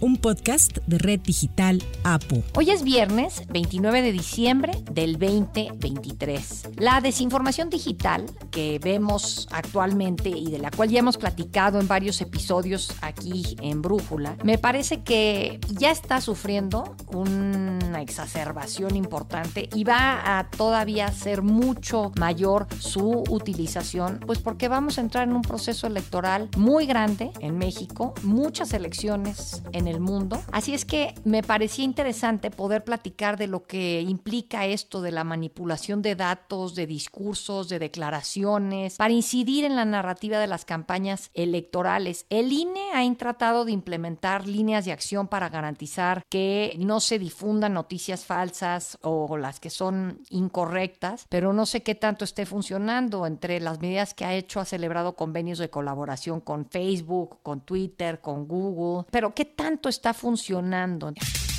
un podcast de Red Digital APO. Hoy es viernes 29 de diciembre del 2023. La desinformación digital que vemos actualmente y de la cual ya hemos platicado en varios episodios aquí en Brújula, me parece que ya está sufriendo una exacerbación importante y va a todavía ser mucho mayor su utilización, pues porque vamos a entrar en un proceso electoral muy grande en México, muchas elecciones en el mundo. Así es que me parecía interesante poder platicar de lo que implica esto de la manipulación de datos, de discursos, de declaraciones, para incidir en la narrativa de las campañas electorales. El INE ha tratado de implementar líneas de acción para garantizar que no se difundan noticias falsas o las que son incorrectas, pero no sé qué tanto esté funcionando. Entre las medidas que ha hecho, ha celebrado convenios de colaboración con Facebook, con Twitter, con Google, pero qué tanto está funcionando.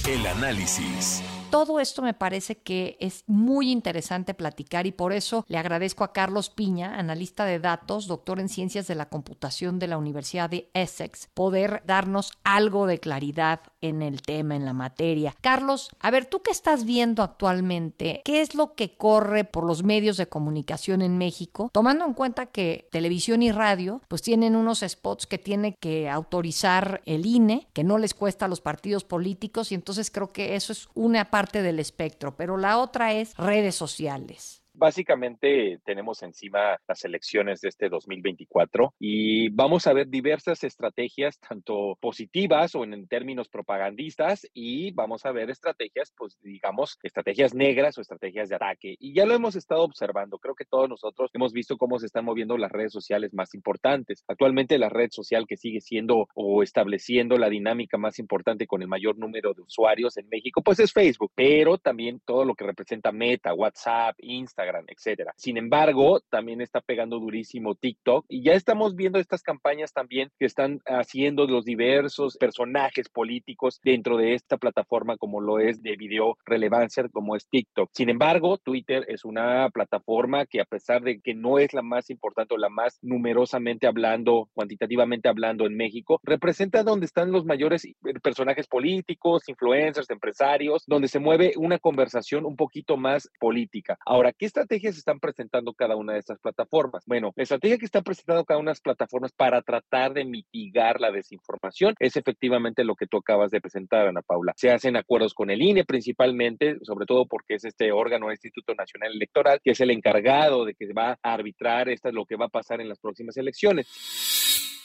El análisis. Todo esto me parece que es muy interesante platicar y por eso le agradezco a Carlos Piña, analista de datos, doctor en ciencias de la computación de la Universidad de Essex, poder darnos algo de claridad en el tema, en la materia. Carlos, a ver, tú qué estás viendo actualmente, ¿qué es lo que corre por los medios de comunicación en México? Tomando en cuenta que televisión y radio pues tienen unos spots que tiene que autorizar el INE, que no les cuesta a los partidos políticos y entonces creo que eso es una parte del espectro, pero la otra es redes sociales. Básicamente tenemos encima las elecciones de este 2024 y vamos a ver diversas estrategias, tanto positivas o en términos propagandistas, y vamos a ver estrategias, pues digamos, estrategias negras o estrategias de ataque. Y ya lo hemos estado observando. Creo que todos nosotros hemos visto cómo se están moviendo las redes sociales más importantes. Actualmente la red social que sigue siendo o estableciendo la dinámica más importante con el mayor número de usuarios en México, pues es Facebook, pero también todo lo que representa Meta, WhatsApp, Instagram etcétera. Sin embargo, también está pegando durísimo TikTok y ya estamos viendo estas campañas también que están haciendo los diversos personajes políticos dentro de esta plataforma como lo es de video relevancia como es TikTok. Sin embargo, Twitter es una plataforma que a pesar de que no es la más importante o la más numerosamente hablando, cuantitativamente hablando en México, representa donde están los mayores personajes políticos, influencers, empresarios, donde se mueve una conversación un poquito más política. Ahora, ¿qué estrategias están presentando cada una de estas plataformas? Bueno, la estrategia que están presentando cada una de las plataformas para tratar de mitigar la desinformación es efectivamente lo que tú acabas de presentar, Ana Paula. Se hacen acuerdos con el INE principalmente, sobre todo porque es este órgano, el Instituto Nacional Electoral, que es el encargado de que va a arbitrar esto es lo que va a pasar en las próximas elecciones.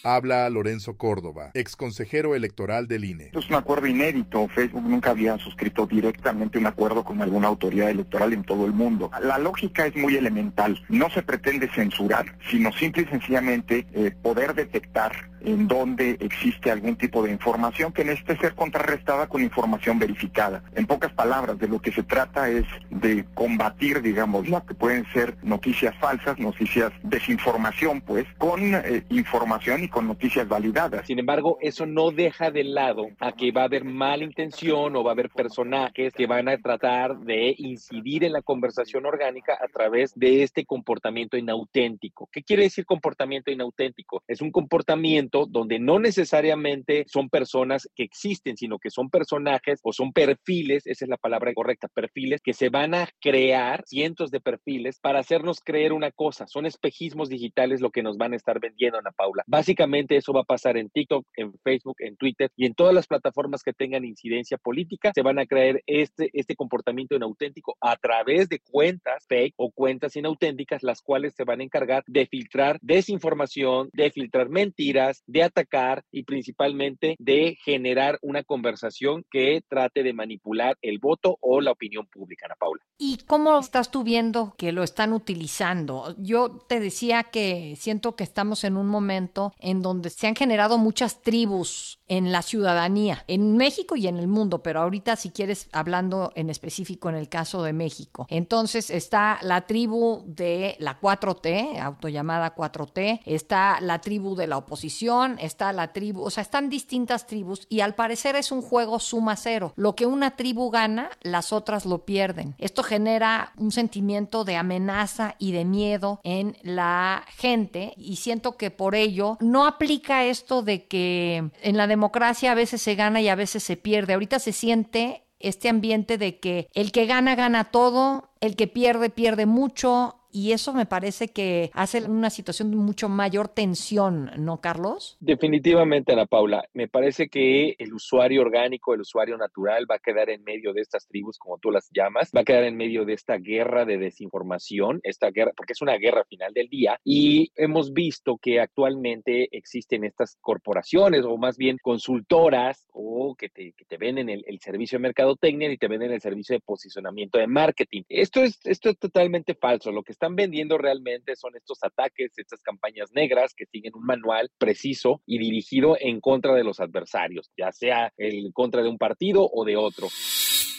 Habla Lorenzo Córdoba, ex consejero electoral del INE. Es un acuerdo inédito. Facebook nunca había suscrito directamente un acuerdo con alguna autoridad electoral en todo el mundo. La lógica es muy elemental. No se pretende censurar, sino simple y sencillamente eh, poder detectar en donde existe algún tipo de información que necesite ser contrarrestada con información verificada. En pocas palabras, de lo que se trata es de combatir, digamos, lo que pueden ser noticias falsas, noticias desinformación, pues, con eh, información y con noticias validadas. Sin embargo, eso no deja de lado a que va a haber mala intención o va a haber personajes que van a tratar de incidir en la conversación orgánica a través de este comportamiento inauténtico. ¿Qué quiere decir comportamiento inauténtico? Es un comportamiento donde no necesariamente son personas que existen, sino que son personajes o son perfiles, esa es la palabra correcta, perfiles que se van a crear, cientos de perfiles, para hacernos creer una cosa. Son espejismos digitales lo que nos van a estar vendiendo, Ana Paula. Básicamente eso va a pasar en TikTok, en Facebook, en Twitter y en todas las plataformas que tengan incidencia política. Se van a creer este, este comportamiento inauténtico a través de cuentas fake o cuentas inauténticas, las cuales se van a encargar de filtrar desinformación, de filtrar mentiras, de atacar y principalmente de generar una conversación que trate de manipular el voto o la opinión pública, Ana Paula. ¿Y cómo estás tú viendo que lo están utilizando? Yo te decía que siento que estamos en un momento en donde se han generado muchas tribus en la ciudadanía, en México y en el mundo, pero ahorita si quieres hablando en específico en el caso de México. Entonces está la tribu de la 4T, autollamada 4T, está la tribu de la oposición, está la tribu, o sea, están distintas tribus y al parecer es un juego suma cero. Lo que una tribu gana, las otras lo pierden. Esto genera un sentimiento de amenaza y de miedo en la gente y siento que por ello no aplica esto de que en la democracia a veces se gana y a veces se pierde. Ahorita se siente este ambiente de que el que gana gana todo, el que pierde pierde mucho, y eso me parece que hace una situación de mucho mayor tensión, ¿no, Carlos? Definitivamente, Ana Paula. Me parece que el usuario orgánico, el usuario natural va a quedar en medio de estas tribus, como tú las llamas, va a quedar en medio de esta guerra de desinformación, esta guerra, porque es una guerra final del día, y hemos visto que actualmente existen estas corporaciones o más bien consultoras o que te, que te venden el, servicio de mercadotecnia y te venden el servicio de posicionamiento de marketing. Esto es, esto es totalmente falso. Lo que está vendiendo realmente son estos ataques, estas campañas negras que siguen un manual preciso y dirigido en contra de los adversarios, ya sea en contra de un partido o de otro.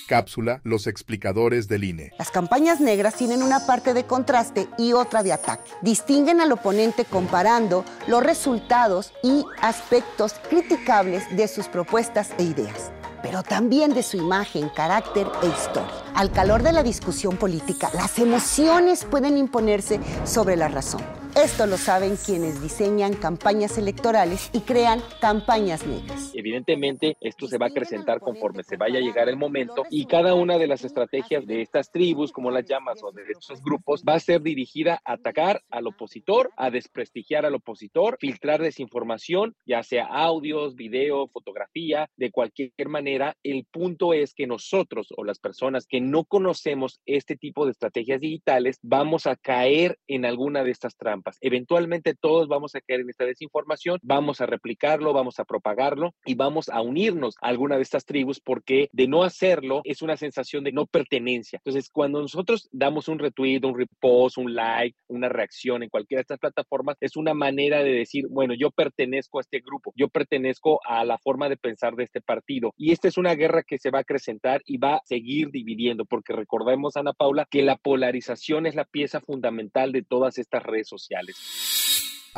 Cápsula Los explicadores del INE. Las campañas negras tienen una parte de contraste y otra de ataque. Distinguen al oponente comparando los resultados y aspectos criticables de sus propuestas e ideas pero también de su imagen, carácter e historia. Al calor de la discusión política, las emociones pueden imponerse sobre la razón. Esto lo saben quienes diseñan campañas electorales y crean campañas negras. Evidentemente, esto se va a acrecentar conforme se vaya a llegar el momento y cada una de las estrategias de estas tribus, como las llamas, o de estos grupos, va a ser dirigida a atacar al opositor, a desprestigiar al opositor, filtrar desinformación, ya sea audios, video, fotografía, de cualquier manera. El punto es que nosotros o las personas que no conocemos este tipo de estrategias digitales, vamos a caer en alguna de estas trampas Eventualmente todos vamos a caer en esta desinformación, vamos a replicarlo, vamos a propagarlo y vamos a unirnos a alguna de estas tribus porque de no hacerlo es una sensación de no pertenencia. Entonces, cuando nosotros damos un retweet, un repost, un like, una reacción en cualquiera de estas plataformas, es una manera de decir, bueno, yo pertenezco a este grupo, yo pertenezco a la forma de pensar de este partido. Y esta es una guerra que se va a acrecentar y va a seguir dividiendo, porque recordemos, Ana Paula, que la polarización es la pieza fundamental de todas estas redes sociales.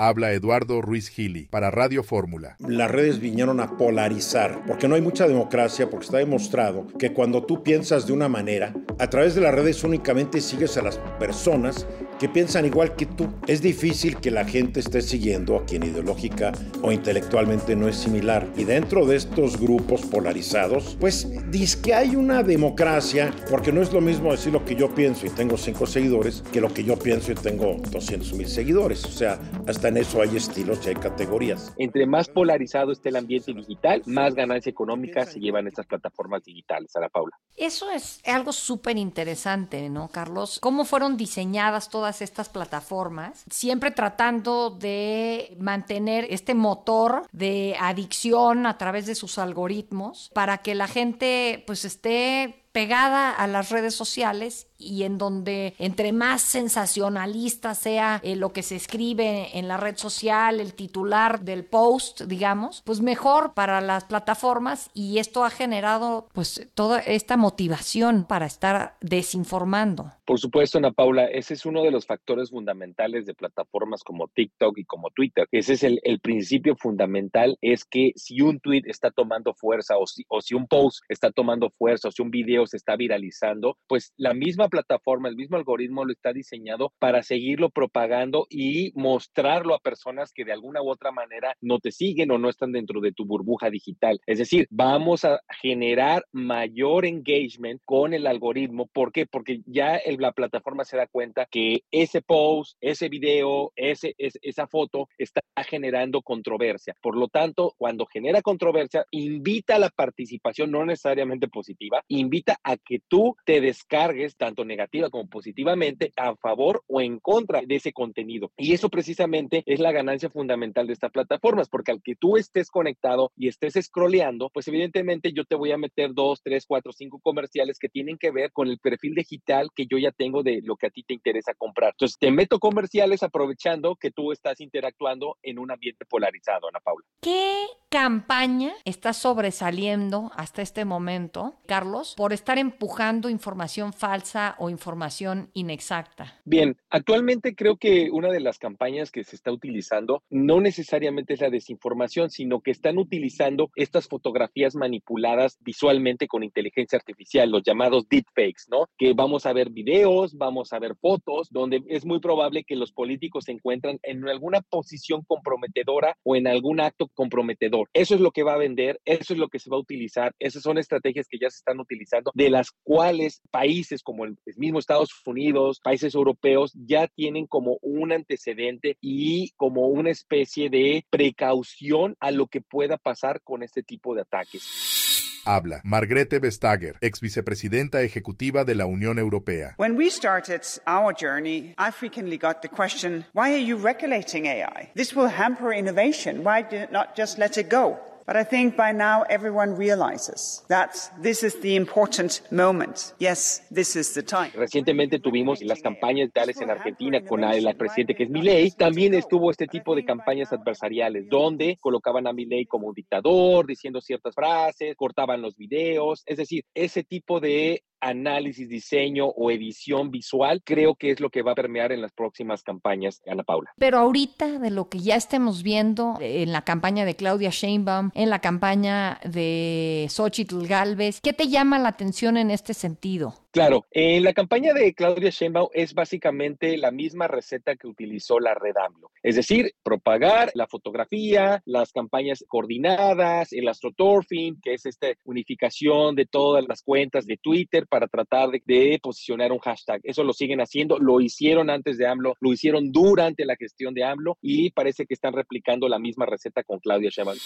Habla Eduardo Ruiz Gili para Radio Fórmula. Las redes vinieron a polarizar, porque no hay mucha democracia, porque está demostrado que cuando tú piensas de una manera, a través de las redes únicamente sigues a las personas que piensan igual que tú. Es difícil que la gente esté siguiendo a quien ideológica o intelectualmente no es similar. Y dentro de estos grupos polarizados, pues dice que hay una democracia, porque no es lo mismo decir lo que yo pienso y tengo cinco seguidores que lo que yo pienso y tengo 200 mil seguidores. O sea, hasta en eso hay estilos y hay categorías. Entre más polarizado esté el ambiente digital, más ganancia económica se llevan estas plataformas digitales. Sara Paula. Eso es algo súper interesante, ¿no, Carlos? ¿Cómo fueron diseñadas todas estas plataformas, siempre tratando de mantener este motor de adicción a través de sus algoritmos para que la gente pues esté pegada a las redes sociales y en donde entre más sensacionalista sea eh, lo que se escribe en la red social, el titular del post, digamos, pues mejor para las plataformas y esto ha generado pues toda esta motivación para estar desinformando. Por supuesto, Ana Paula, ese es uno de los factores fundamentales de plataformas como TikTok y como Twitter. Ese es el, el principio fundamental, es que si un tweet está tomando fuerza o si, o si un post está tomando fuerza o si un video se está viralizando, pues la misma plataforma, el mismo algoritmo lo está diseñado para seguirlo propagando y mostrarlo a personas que de alguna u otra manera no te siguen o no están dentro de tu burbuja digital. Es decir, vamos a generar mayor engagement con el algoritmo. ¿Por qué? Porque ya el, la plataforma se da cuenta que ese post, ese video, ese, esa foto está generando controversia. Por lo tanto, cuando genera controversia, invita a la participación, no necesariamente positiva, invita a que tú te descargues tanto negativa como positivamente a favor o en contra de ese contenido. Y eso precisamente es la ganancia fundamental de estas plataformas, porque al que tú estés conectado y estés scrolleando, pues evidentemente yo te voy a meter dos, tres, cuatro, cinco comerciales que tienen que ver con el perfil digital que yo ya tengo de lo que a ti te interesa comprar. Entonces te meto comerciales aprovechando que tú estás interactuando en un ambiente polarizado, Ana Paula. ¿Qué campaña está sobresaliendo hasta este momento, Carlos, por estar empujando información falsa o información inexacta? Bien, actualmente creo que una de las campañas que se está utilizando no necesariamente es la desinformación, sino que están utilizando estas fotografías manipuladas visualmente con inteligencia artificial, los llamados deepfakes, ¿no? Que vamos a ver videos, vamos a ver fotos, donde es muy probable que los políticos se encuentran en alguna posición comprometedora o en algún acto comprometedor. Eso es lo que va a vender, eso es lo que se va a utilizar, esas son estrategias que ya se están utilizando, de las cuales países como el mismo Estados Unidos, países europeos, ya tienen como un antecedente y como una especie de precaución a lo que pueda pasar con este tipo de ataques. Habla Margrethe Vestager, ex vicepresidenta ejecutiva de la Unión Europea. When we started our journey, I frequently got the question, why are you regulating AI? This will hamper innovation. Why not just let it go? But I think by now everyone realizes that this is the important moment. Yes, this is the time. Recientemente tuvimos las campañas tales en Argentina con el presidente que es Milei. También estuvo este tipo de campañas adversariales donde colocaban a Milei como un dictador, diciendo ciertas frases, cortaban los videos. Es decir, ese tipo de análisis, diseño o edición visual, creo que es lo que va a permear en las próximas campañas, Ana Paula. Pero ahorita de lo que ya estemos viendo en la campaña de Claudia Sheinbaum, en la campaña de Xochitl Galvez, ¿qué te llama la atención en este sentido? Claro, en la campaña de Claudia Sheinbaum es básicamente la misma receta que utilizó la Red AMLO, es decir, propagar la fotografía, las campañas coordinadas, el astroturfing, que es esta unificación de todas las cuentas de Twitter para tratar de, posicionar un hashtag. Eso lo siguen haciendo, lo hicieron antes de AMLO, lo hicieron durante la gestión de AMLO y parece que están replicando la misma receta con Claudia Sheinbaum.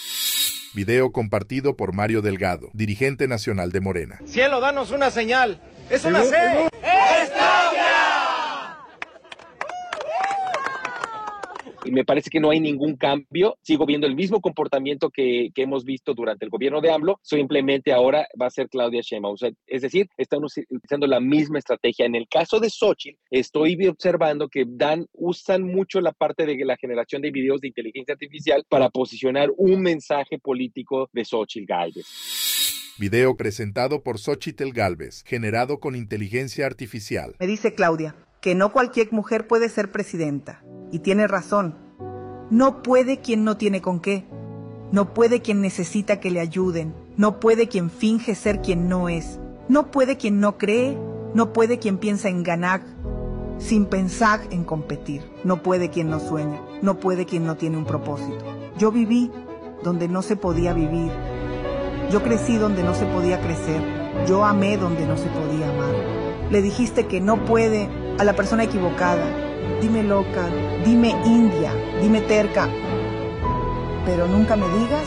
Video compartido por Mario Delgado, dirigente nacional de Morena. Cielo, danos una señal. ¡Es una C! ¡Es y me parece que no hay ningún cambio. Sigo viendo el mismo comportamiento que, que hemos visto durante el gobierno de AMLO, simplemente ahora va a ser Claudia Sheinbaum. es decir, están utilizando la misma estrategia. En el caso de Xochitl, estoy observando que dan, usan mucho la parte de la generación de videos de inteligencia artificial para posicionar un mensaje político de Xochitl Galvez. Video presentado por Xochitl Galvez, generado con inteligencia artificial. Me dice Claudia que no cualquier mujer puede ser presidenta. Y tiene razón. No puede quien no tiene con qué. No puede quien necesita que le ayuden. No puede quien finge ser quien no es. No puede quien no cree. No puede quien piensa en ganar sin pensar en competir. No puede quien no sueña. No puede quien no tiene un propósito. Yo viví donde no se podía vivir. Yo crecí donde no se podía crecer. Yo amé donde no se podía amar. Le dijiste que no puede a la persona equivocada. Dime loca, dime india, dime terca, pero nunca me digas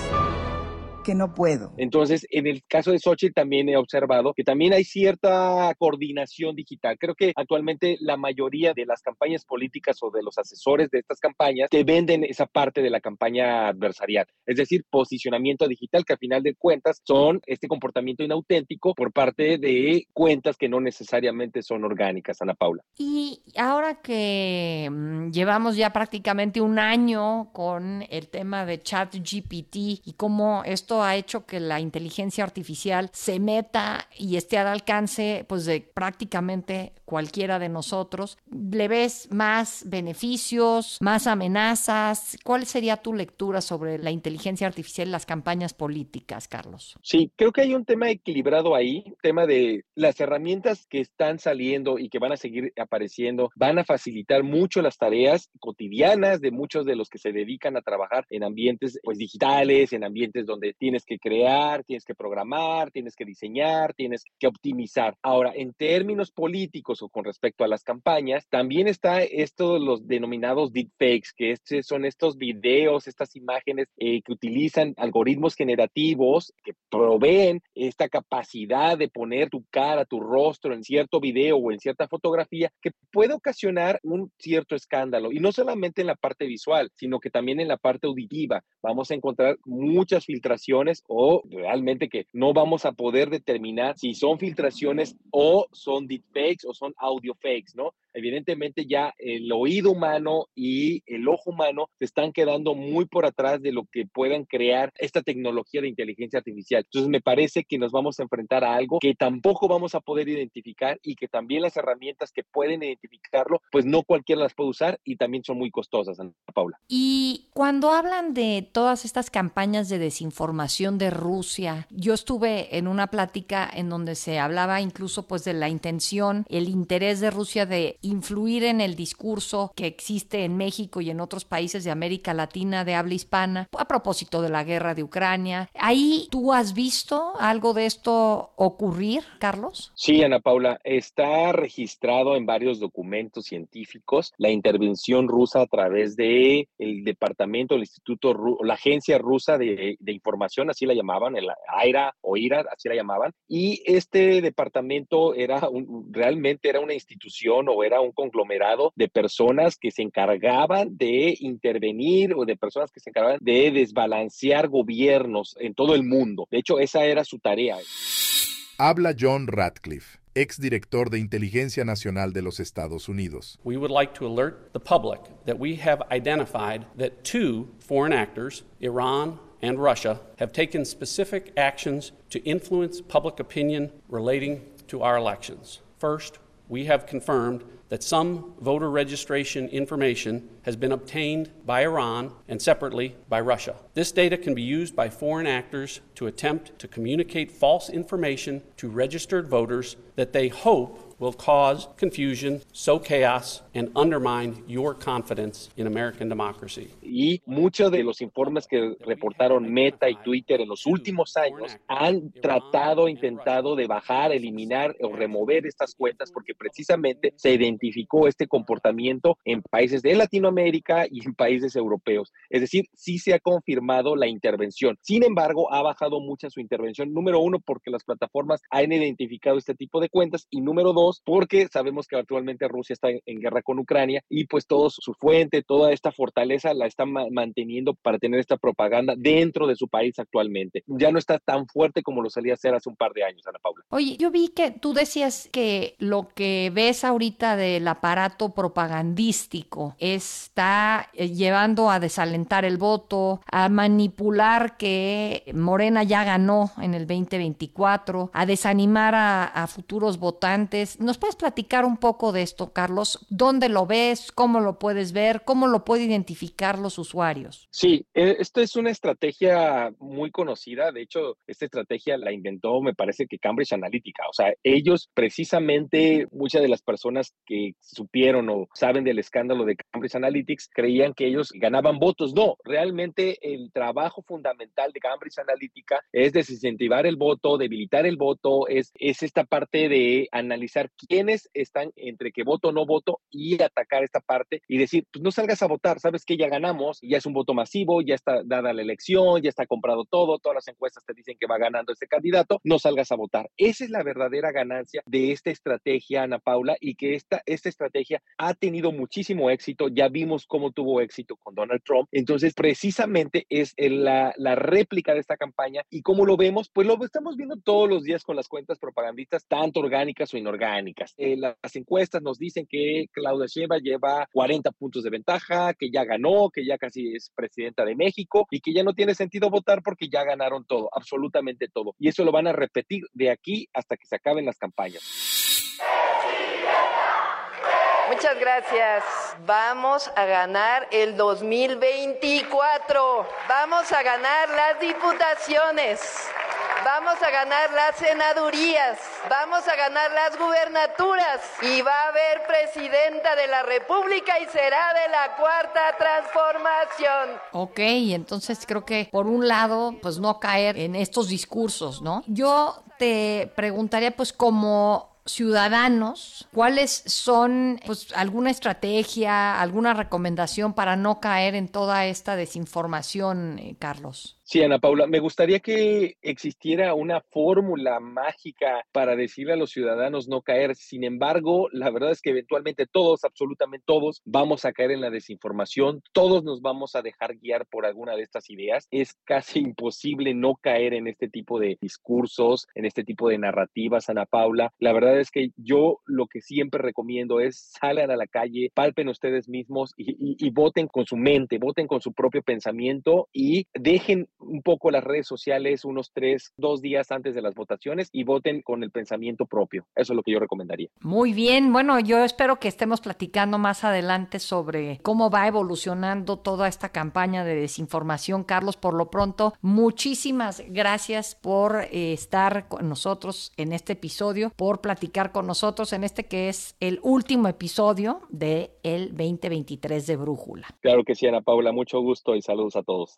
que no puedo. Entonces, en el caso de Sochi también he observado que también hay cierta coordinación digital. Creo que actualmente la mayoría de las campañas políticas o de los asesores de estas campañas te venden esa parte de la campaña adversarial, es decir, posicionamiento digital que a final de cuentas son este comportamiento inauténtico por parte de cuentas que no necesariamente son orgánicas, Ana Paula. Y ahora que mm, llevamos ya prácticamente un año con el tema de ChatGPT y cómo esto ha hecho que la inteligencia artificial se meta y esté al alcance pues de prácticamente cualquiera de nosotros. ¿Le ves más beneficios, más amenazas? ¿Cuál sería tu lectura sobre la inteligencia artificial y las campañas políticas, Carlos? Sí, creo que hay un tema equilibrado ahí, tema de las herramientas que están saliendo y que van a seguir apareciendo, van a facilitar mucho las tareas cotidianas de muchos de los que se dedican a trabajar en ambientes pues digitales, en ambientes donde tienes que crear, tienes que programar, tienes que diseñar, tienes que optimizar. Ahora, en términos políticos o con respecto a las campañas, también está esto de los denominados deepfakes, que este son estos videos, estas imágenes eh, que utilizan algoritmos generativos que proveen esta capacidad de poner tu cara, tu rostro en cierto video o en cierta fotografía que puede ocasionar un cierto escándalo. Y no solamente en la parte visual, sino que también en la parte auditiva. Vamos a encontrar muchas filtraciones o realmente que no vamos a poder determinar si son filtraciones o son deepfakes o son audio fakes, ¿no? Evidentemente ya el oído humano y el ojo humano se están quedando muy por atrás de lo que puedan crear esta tecnología de inteligencia artificial. Entonces me parece que nos vamos a enfrentar a algo que tampoco vamos a poder identificar y que también las herramientas que pueden identificarlo, pues no cualquiera las puede usar y también son muy costosas, Ana Paula. Y cuando hablan de todas estas campañas de desinformación de Rusia, yo estuve en una plática en donde se hablaba incluso pues de la intención, el interés de Rusia de influir en el discurso que existe en México y en otros países de América Latina de habla hispana a propósito de la guerra de Ucrania. ¿Ahí tú has visto algo de esto ocurrir, Carlos? Sí, Ana Paula, está registrado en varios documentos científicos la intervención rusa a través de el departamento, el instituto, la agencia rusa de, información, así la llamaban, el AIRA o IRA, así la llamaban, y este departamento era realmente era una institución o era un conglomerado de personas que se encargaban de intervenir o de personas que se encargaban de desbalancear gobiernos en todo el mundo. De hecho, esa era su tarea. Habla John Radcliffe, exdirector de Inteligencia Nacional de los Estados Unidos. We would like to alert the public that we have identified that two foreign actors, Iran and Russia, have taken specific actions to influence public opinion relating to our elections. First, we have confirmed that some voter registration information has been obtained by Iran and separately by Russia. This data can be used by foreign actors to attempt to communicate false information to registered voters that they hope will cause confusion, sow chaos, and undermine your confidence in American democracy. Y muchos de los informes que reportaron Meta y Twitter en los últimos años han tratado, intentado de bajar, eliminar o remover estas cuentas porque precisamente se identificó este comportamiento en países de Latinoamérica y en países europeos. Es decir, sí se ha confirmado la intervención. Sin embargo, ha bajado mucho su intervención. Número uno, porque las plataformas han identificado este tipo de cuentas y número dos, porque sabemos que actualmente Rusia está en, guerra con Ucrania y pues todo su fuente, toda esta fortaleza la está manteniendo para tener esta propaganda dentro de su país actualmente. Ya no está tan fuerte como lo solía hacer hace un par de años, Ana Paula. Oye, yo vi que tú decías que lo que ves ahorita del aparato propagandístico está eh, llevando a desalentar el voto, a manipular que Morena ya ganó en el 2024, a desanimar a futuros votantes ¿Nos puedes platicar un poco de esto, Carlos? ¿Dónde lo ves? ¿Cómo lo puedes ver? ¿Cómo lo pueden identificar los usuarios? Sí, e, esto es una estrategia muy conocida. De hecho, esta estrategia la inventó, me parece que Cambridge Analytica. O sea, ellos precisamente, muchas de las personas que supieron o saben del escándalo de Cambridge Analytics creían que ellos ganaban votos. No, realmente el trabajo fundamental de Cambridge Analytica es desincentivar el voto, debilitar el voto, es, es esta parte de analizar quiénes están entre que voto o no voto y atacar esta parte y decir, pues no salgas a votar, sabes que ya ganamos, ya es un voto masivo, ya está dada la elección, ya está comprado todo, todas las encuestas te dicen que va ganando este candidato, no salgas a votar. Esa es la verdadera ganancia de esta estrategia, Ana Paula, y que esta, esta estrategia ha tenido muchísimo éxito, ya vimos cómo tuvo éxito con Donald Trump, entonces precisamente es la, la réplica de esta campaña y cómo lo vemos, pues lo estamos viendo todos los días con las cuentas propagandistas, tanto orgánicas o inorgánicas eh, las encuestas nos dicen que Claudia Sheinbaum lleva 40 puntos de ventaja, que ya ganó, que ya casi es presidenta de México y que ya no tiene sentido votar porque ya ganaron todo, absolutamente todo. Y eso lo van a repetir de aquí hasta que se acaben las campañas. Muchas gracias. Vamos a ganar el 2024. Vamos a ganar las diputaciones. Vamos a ganar las senadurías, vamos a ganar las gubernaturas y va a haber presidenta de la República y será de la cuarta transformación. Ok, entonces creo que por un lado, pues no caer en estos discursos, ¿no? Yo te preguntaría pues como ciudadanos, ¿cuáles son pues alguna estrategia, alguna recomendación para no caer en toda esta desinformación, eh, Carlos? Sí, Ana Paula, me gustaría que existiera una fórmula mágica para decirle a los ciudadanos no caer. Sin embargo, la verdad es que eventualmente todos, absolutamente todos, vamos a caer en la desinformación, todos nos vamos a dejar guiar por alguna de estas ideas. Es casi imposible no caer en este tipo de discursos, en este tipo de narrativas, Ana Paula. La verdad es que yo lo que siempre recomiendo es salgan a la calle, palpen ustedes mismos y, y voten con su mente, voten con su propio pensamiento y dejen un poco las redes sociales unos tres, dos días antes de las votaciones y voten con el pensamiento propio. Eso es lo que yo recomendaría. Muy bien, bueno, yo espero que estemos platicando más adelante sobre cómo va evolucionando toda esta campaña de desinformación. Carlos, por lo pronto, muchísimas gracias por eh, estar con nosotros en este episodio, por platicar con nosotros en este que es el último episodio del el 2023 de Brújula. Claro que sí, Ana Paula, mucho gusto y saludos a todos.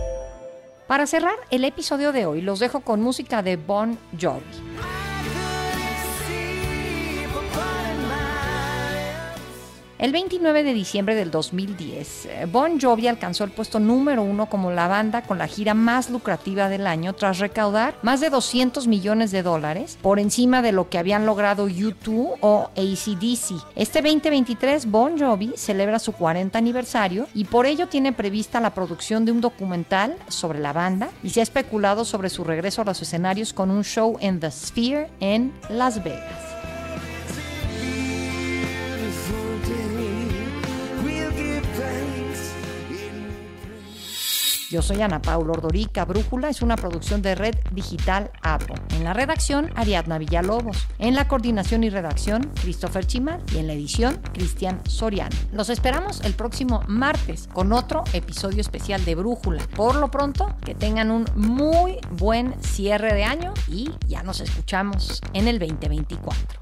Para cerrar el episodio de hoy, los dejo con música de Bon Jovi. El 29 de diciembre del 2010, eh, Bon Jovi alcanzó el puesto número uno como la banda con la gira más lucrativa del año tras recaudar más de 200 millones de dólares por encima de lo que habían logrado U2 o ACDC. Este 2023 Bon Jovi celebra su 40 aniversario y por ello tiene prevista la producción de un documental sobre la banda y se ha especulado sobre su regreso a los escenarios con un show en The Sphere en Las Vegas. Yo soy Ana Paula Ordorica. Brújula es una producción de Red Digital APO. En la redacción, Ariadna Villalobos. En la coordinación y redacción, Christopher Chimal. Y en la edición, Cristian Soriano. Los esperamos el próximo martes con otro episodio especial de Brújula. Por lo pronto, que tengan un muy buen cierre de año y ya nos escuchamos en el 2024.